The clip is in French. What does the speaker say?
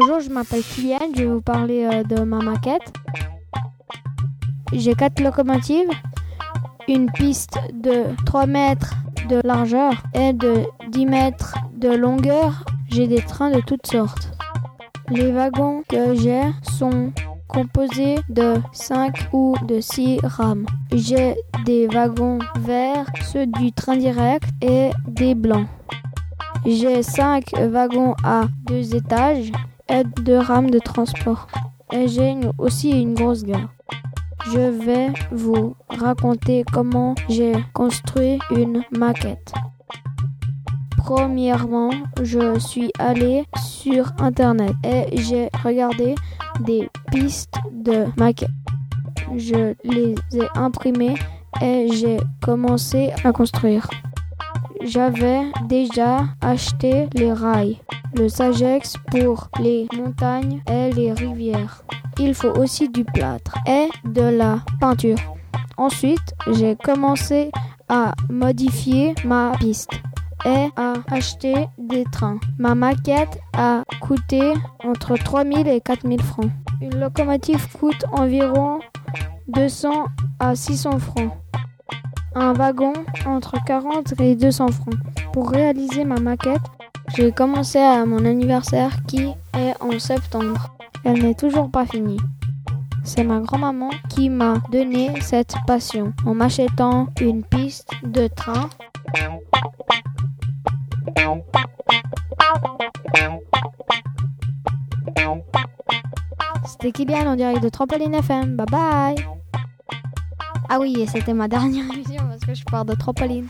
Bonjour, je m'appelle Kylian, je vais vous parler euh, de ma maquette. J'ai quatre locomotives, une piste de 3 mètres de largeur et de 10 mètres de longueur. J'ai des trains de toutes sortes. Les wagons que j'ai sont composés de 5 ou de 6 rames. J'ai des wagons verts, ceux du train direct et des blancs. J'ai 5 wagons à deux étages et deux rames de transport. Et j'ai aussi une grosse gare. Je vais vous raconter comment j'ai construit une maquette. Premièrement, je suis allé sur internet et j'ai regardé des pistes de maquettes. Je les ai imprimées et j'ai commencé à construire. J'avais déjà acheté les rails, le Sagex pour les montagnes et les rivières. Il faut aussi du plâtre et de la peinture. Ensuite, j'ai commencé à modifier ma piste et à acheter des trains. Ma maquette a coûté entre 3000 et 4000 francs. Une locomotive coûte environ 200 à 600 francs. Un wagon entre 40 et 200 francs. Pour réaliser ma maquette, j'ai commencé à mon anniversaire qui est en septembre. Elle n'est toujours pas finie. C'est ma grand-maman qui m'a donné cette passion en m'achetant une piste de train. C'était Kylian en direct de Trampoline FM. Bye bye. Ah oui, et c'était ma dernière émission parce que je pars de Trampoline.